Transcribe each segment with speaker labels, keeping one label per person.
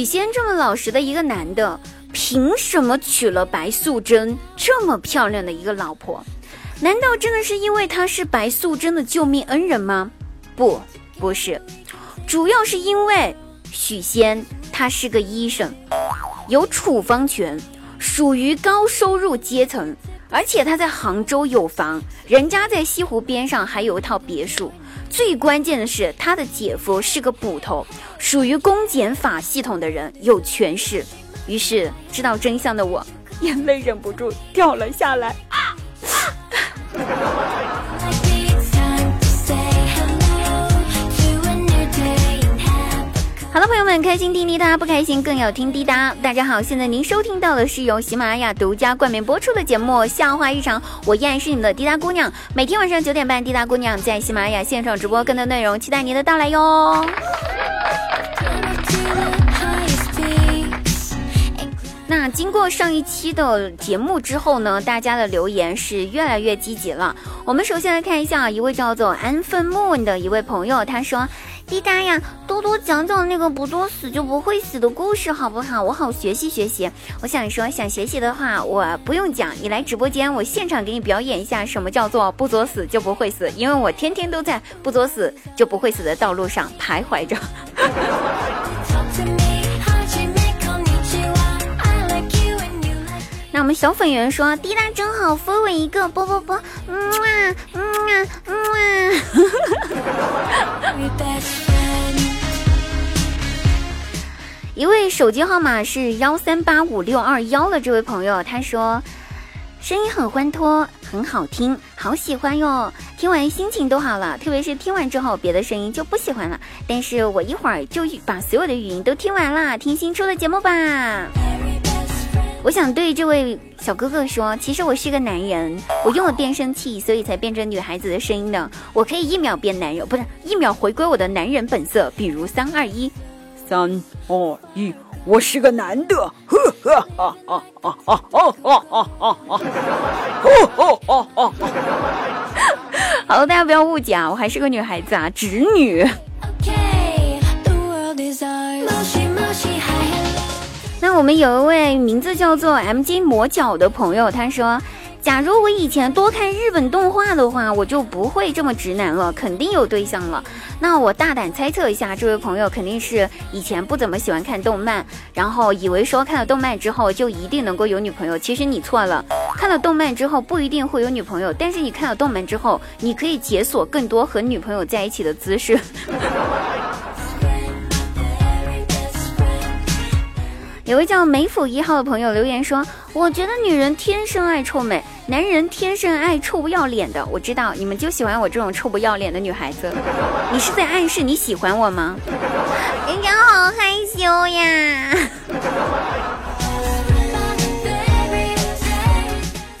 Speaker 1: 许仙这么老实的一个男的，凭什么娶了白素贞这么漂亮的一个老婆？难道真的是因为他是白素贞的救命恩人吗？不，不是，主要是因为许仙他是个医生，有处方权，属于高收入阶层，而且他在杭州有房，人家在西湖边上还有一套别墅。最关键的是，他的姐夫是个捕头，属于公检法系统的人，有权势。于是，知道真相的我，眼泪忍不住掉了下来。啊，开心听滴答，不开心更要听滴答。大家好，现在您收听到的是由喜马拉雅独家冠名播出的节目《笑话日常》，我依然是你们的滴答姑娘。每天晚上九点半，滴答姑娘在喜马拉雅现场直播，更多内容期待您的到来哟。那经过上一期的节目之后呢，大家的留言是越来越积极了。我们首先来看一下一位叫做安分 moon 的一位朋友，他说。滴答呀，多多讲讲那个不作死就不会死的故事好不好？我好学习学习。我想说，想学习的话，我不用讲，你来直播间，我现场给你表演一下什么叫做不作死就不会死，因为我天天都在不作死就不会死的道路上徘徊着。那我们小粉圆说：“滴答真好，分我一个，啵啵啵，嗯啊，嗯啊，嗯啊。手机号码是幺三八五六二幺的这位朋友，他说：“声音很欢脱，很好听，好喜欢哟！听完心情都好了，特别是听完之后，别的声音就不喜欢了。但是我一会儿就把所有的语音都听完了，听新出的节目吧。”我想对这位小哥哥说，其实我是个男人，我用了变声器，所以才变成女孩子的声音的。我可以一秒变男人，不是一秒回归我的男人本色。比如三二一，
Speaker 2: 三二一，我是个男的。呵呵哈哈哈哈哈哈哈哈
Speaker 1: 哈哈！好了，大家不要误解啊，我还是个女孩子啊，直女。那我们有一位名字叫做 M J 磨脚的朋友，他说：“假如我以前多看日本动画的话，我就不会这么直男了，肯定有对象了。”那我大胆猜测一下，这位朋友肯定是以前不怎么喜欢看动漫，然后以为说看了动漫之后就一定能够有女朋友。其实你错了，看了动漫之后不一定会有女朋友，但是你看了动漫之后，你可以解锁更多和女朋友在一起的姿势。有位叫梅府一号的朋友留言说：“我觉得女人天生爱臭美，男人天生爱臭不要脸的。我知道你们就喜欢我这种臭不要脸的女孩子。你是在暗示你喜欢我吗？人家好害羞呀。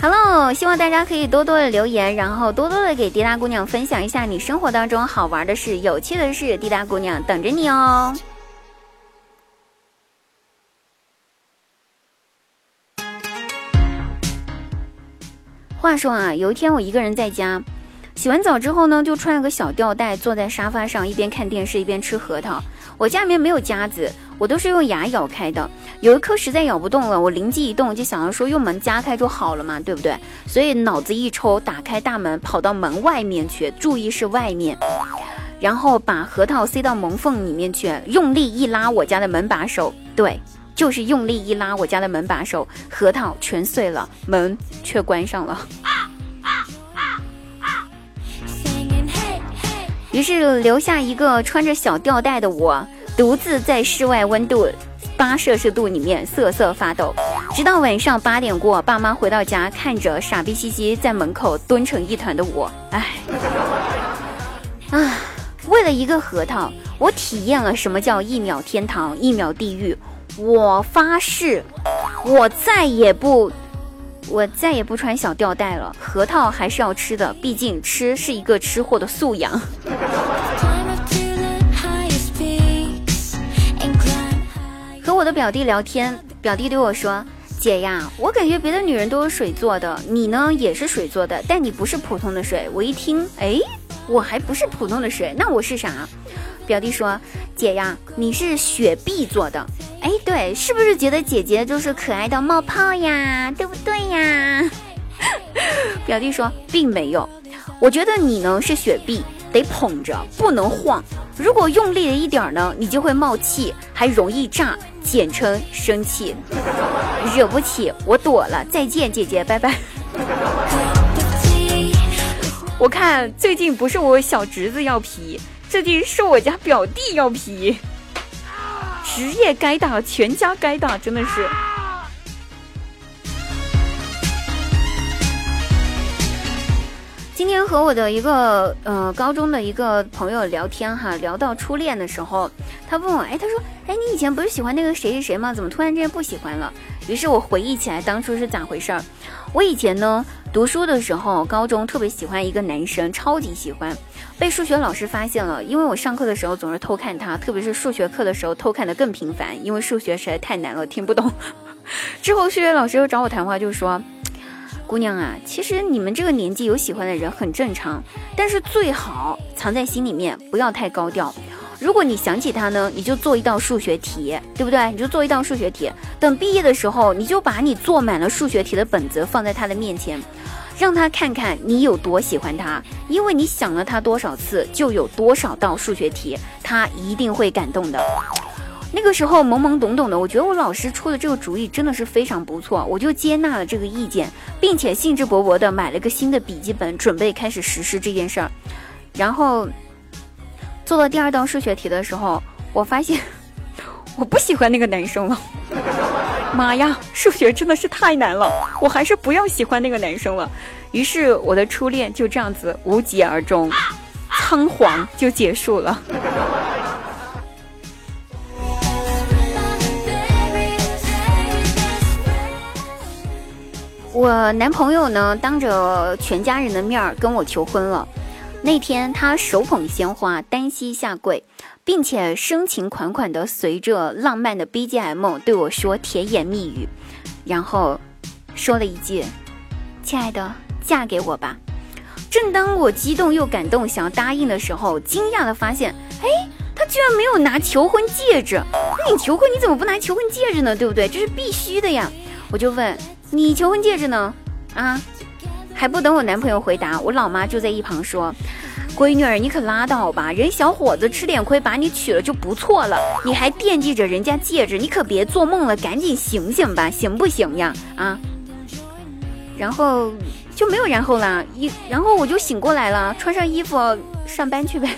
Speaker 1: Hello，希望大家可以多多的留言，然后多多的给滴答姑娘分享一下你生活当中好玩的事、有趣的事，滴答姑娘等着你哦。”话说啊，有一天我一个人在家，洗完澡之后呢，就穿了个小吊带，坐在沙发上，一边看电视一边吃核桃。我家里面没有夹子，我都是用牙咬开的。有一颗实在咬不动了，我灵机一动，就想要说用门夹开就好了嘛，对不对？所以脑子一抽，打开大门，跑到门外面去，注意是外面，然后把核桃塞到门缝里面去，用力一拉我家的门把手，对。就是用力一拉我家的门把手，核桃全碎了，门却关上了。于是留下一个穿着小吊带的我，独自在室外温度八摄氏度里面瑟瑟发抖，直到晚上八点过，爸妈回到家，看着傻逼兮兮在门口蹲成一团的我，唉，啊，为了一个核桃，我体验了什么叫一秒天堂，一秒地狱。我发誓，我再也不，我再也不穿小吊带了。核桃还是要吃的，毕竟吃是一个吃货的素养。和我的表弟聊天，表弟对我说：“姐呀，我感觉别的女人都是水做的，你呢也是水做的，但你不是普通的水。”我一听，哎，我还不是普通的水，那我是啥？表弟说：“姐呀，你是雪碧做的。”哎，对，是不是觉得姐姐就是可爱到冒泡呀？对不对呀？表弟说：“并没有，我觉得你呢是雪碧，得捧着，不能晃。如果用力了一点呢，你就会冒气，还容易炸，简称生气。惹不起，我躲了。再见，姐姐，拜拜。”我看最近不是我小侄子要皮，最近是我家表弟要皮，职业该打，全家该打，真的是。今天和我的一个呃高中的一个朋友聊天哈，聊到初恋的时候，他问我，哎，他说，哎，你以前不是喜欢那个谁谁谁吗？怎么突然之间不喜欢了？于是我回忆起来当初是咋回事儿。我以前呢读书的时候，高中特别喜欢一个男生，超级喜欢，被数学老师发现了，因为我上课的时候总是偷看他，特别是数学课的时候偷看的更频繁，因为数学实在太难了，听不懂。之后数学老师又找我谈话，就说。姑娘啊，其实你们这个年纪有喜欢的人很正常，但是最好藏在心里面，不要太高调。如果你想起他呢，你就做一道数学题，对不对？你就做一道数学题，等毕业的时候，你就把你做满了数学题的本子放在他的面前，让他看看你有多喜欢他。因为你想了他多少次，就有多少道数学题，他一定会感动的。那个时候懵懵懂懂的，我觉得我老师出的这个主意真的是非常不错，我就接纳了这个意见，并且兴致勃勃的买了个新的笔记本，准备开始实施这件事儿。然后做到第二道数学题的时候，我发现 我不喜欢那个男生了。妈呀，数学真的是太难了，我还是不要喜欢那个男生了。于是我的初恋就这样子无疾而终，仓皇就结束了。我男朋友呢，当着全家人的面儿跟我求婚了。那天他手捧鲜花，单膝下跪，并且深情款款地随着浪漫的 BGM 对我说甜言蜜语，然后说了一句：“亲爱的，嫁给我吧。”正当我激动又感动，想要答应的时候，惊讶地发现，哎，他居然没有拿求婚戒指。那你求婚你怎么不拿求婚戒指呢？对不对？这是必须的呀。我就问。你求婚戒指呢？啊，还不等我男朋友回答，我老妈就在一旁说：“闺女儿，你可拉倒吧，人小伙子吃点亏把你娶了就不错了，你还惦记着人家戒指，你可别做梦了，赶紧醒醒吧，行不行呀？啊！”然后就没有然后了，一然后我就醒过来了，穿上衣服上班去呗。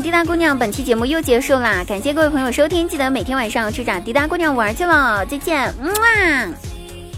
Speaker 1: 滴答姑娘本期节目又结束啦，感谢各位朋友收听，记得每天晚上去找滴答姑娘玩去了，再见，么啊。